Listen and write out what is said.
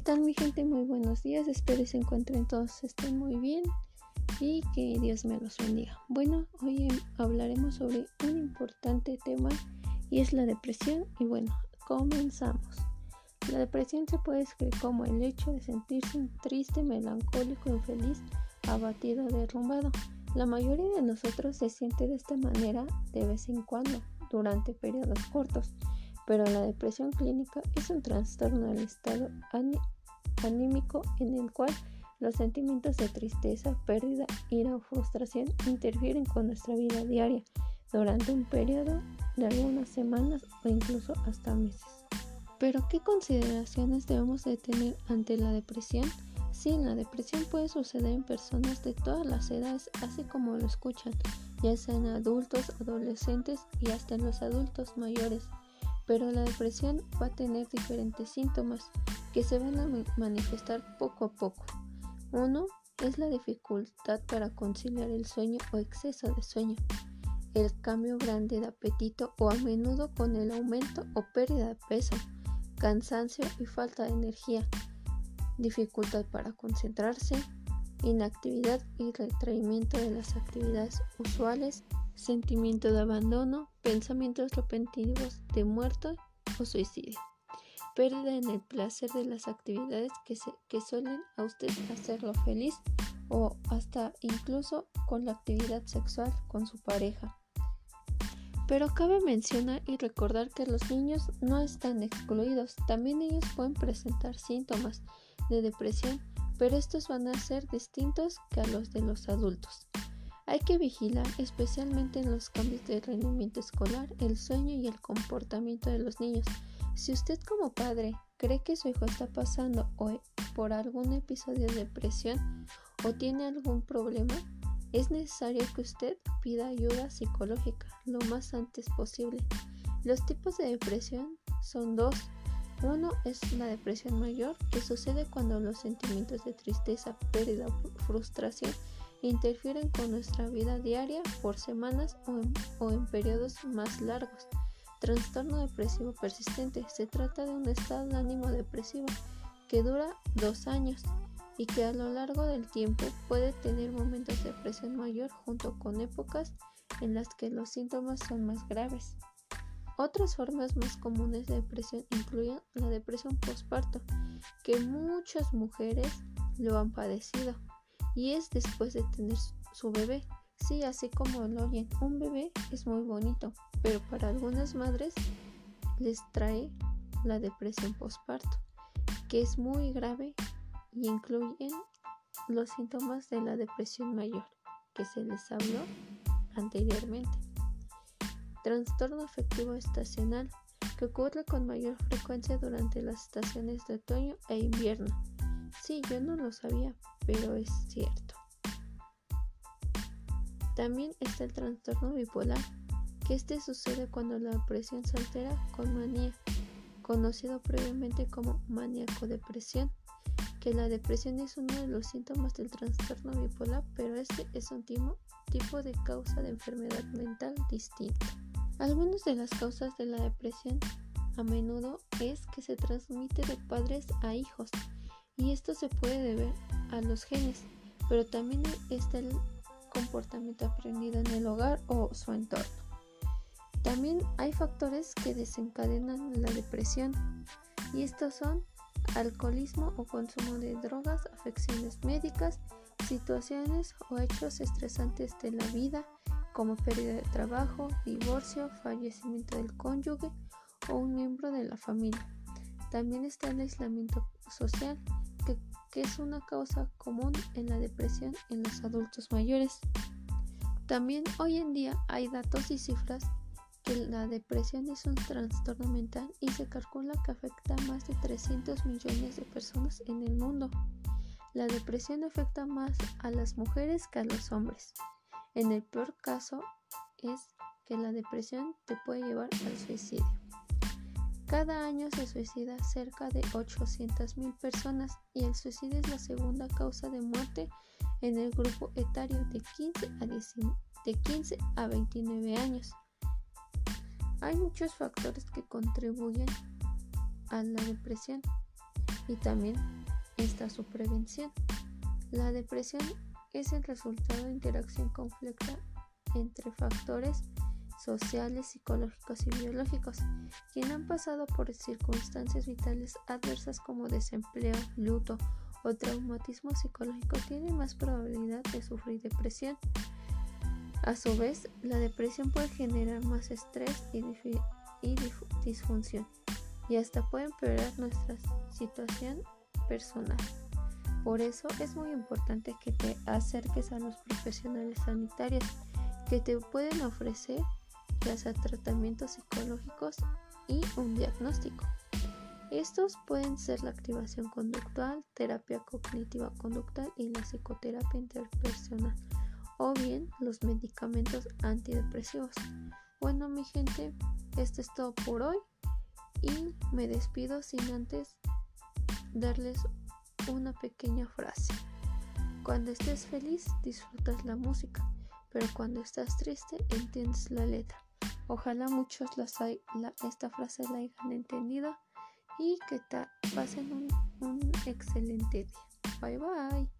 ¿Qué tal mi gente? Muy buenos días, espero se encuentren todos estén muy bien y que Dios me los bendiga. Bueno, hoy hablaremos sobre un importante tema y es la depresión y bueno, comenzamos. La depresión se puede describir como el hecho de sentirse triste, melancólico, infeliz, abatido, derrumbado. La mayoría de nosotros se siente de esta manera de vez en cuando, durante periodos cortos pero la depresión clínica es un trastorno del estado anímico en el cual los sentimientos de tristeza, pérdida, ira o frustración interfieren con nuestra vida diaria durante un periodo de algunas semanas o incluso hasta meses. Pero ¿qué consideraciones debemos de tener ante la depresión? Sí, la depresión puede suceder en personas de todas las edades, así como lo escuchan, ya sean adultos, adolescentes y hasta en los adultos mayores pero la depresión va a tener diferentes síntomas que se van a manifestar poco a poco. Uno es la dificultad para conciliar el sueño o exceso de sueño, el cambio grande de apetito o a menudo con el aumento o pérdida de peso, cansancio y falta de energía, dificultad para concentrarse, inactividad y retraimiento de las actividades usuales sentimiento de abandono, pensamientos repentinos de muerte o suicidio, pérdida en el placer de las actividades que, que suelen a usted hacerlo feliz o hasta incluso con la actividad sexual con su pareja. Pero cabe mencionar y recordar que los niños no están excluidos, también ellos pueden presentar síntomas de depresión, pero estos van a ser distintos que a los de los adultos. Hay que vigilar especialmente en los cambios de rendimiento escolar, el sueño y el comportamiento de los niños. Si usted como padre cree que su hijo está pasando por algún episodio de depresión o tiene algún problema, es necesario que usted pida ayuda psicológica lo más antes posible. Los tipos de depresión son dos. Uno es la depresión mayor, que sucede cuando los sentimientos de tristeza, pérdida o frustración interfieren con nuestra vida diaria por semanas o en, periodos más largos. Trastorno depresivo persistente. Se trata de un estado de ánimo depresivo que dura dos años y que a lo largo del tiempo puede tener momentos de depresión mayor junto con épocas en las que los síntomas son más graves. Otras formas más comunes de depresión incluyen la depresión postparto, que muchas mujeres lo han padecido y es después de tener su bebé. Sí, así como lo oyen, un bebé es muy bonito, pero para algunas madres les trae la depresión postparto, que es muy grave y incluyen los síntomas de la depresión mayor, que se les habló anteriormente. Trastorno afectivo estacional, que ocurre con mayor frecuencia durante las estaciones de otoño e invierno. Sí, yo no lo sabía, pero es cierto. También está el trastorno bipolar, que este sucede cuando la depresión se altera con manía, conocido previamente como maníaco-depresión, que la depresión es uno de los síntomas del trastorno bipolar, pero este es un tipo de causa de enfermedad mental distinta. Algunas de las causas de la depresión a menudo es que se transmite de padres a hijos y esto se puede deber a los genes, pero también está el comportamiento aprendido en el hogar o su entorno. También hay factores que desencadenan la depresión y estos son alcoholismo o consumo de drogas, afecciones médicas, situaciones o hechos estresantes de la vida como pérdida de trabajo, divorcio, fallecimiento del cónyuge o un miembro de la familia. También está el aislamiento social, que es una causa común en la depresión en los adultos mayores. También hoy en día hay datos y cifras que la depresión es un trastorno mental y se calcula que afecta a más de 300 millones de personas en el mundo. La depresión afecta más a las mujeres que a los hombres. En el peor caso es que la depresión te puede llevar al suicidio. Cada año se suicida cerca de 800.000 personas y el suicidio es la segunda causa de muerte en el grupo etario de 15 a, de 15 a 29 años. Hay muchos factores que contribuyen a la depresión. y también está su prevención. La depresión es el resultado de interacción compleja entre factores sociales, psicológicos y biológicos, quien han pasado por circunstancias vitales adversas como desempleo, luto o traumatismo psicológico tiene más probabilidad de sufrir depresión. A su vez, la depresión puede generar más estrés y disfunción y hasta puede empeorar nuestra situación personal. Por eso es muy importante que te acerques a los profesionales sanitarios que te pueden ofrecer ya sea tratamientos psicológicos y un diagnóstico. Estos pueden ser la activación conductual, terapia cognitiva conductual y la psicoterapia interpersonal o bien los medicamentos antidepresivos. Bueno mi gente, esto es todo por hoy y me despido sin antes darles una pequeña frase. Cuando estés feliz disfrutas la música, pero cuando estás triste entiendes la letra. Ojalá muchos esta frase la hayan entendido y que pasen un, un excelente día. Bye bye.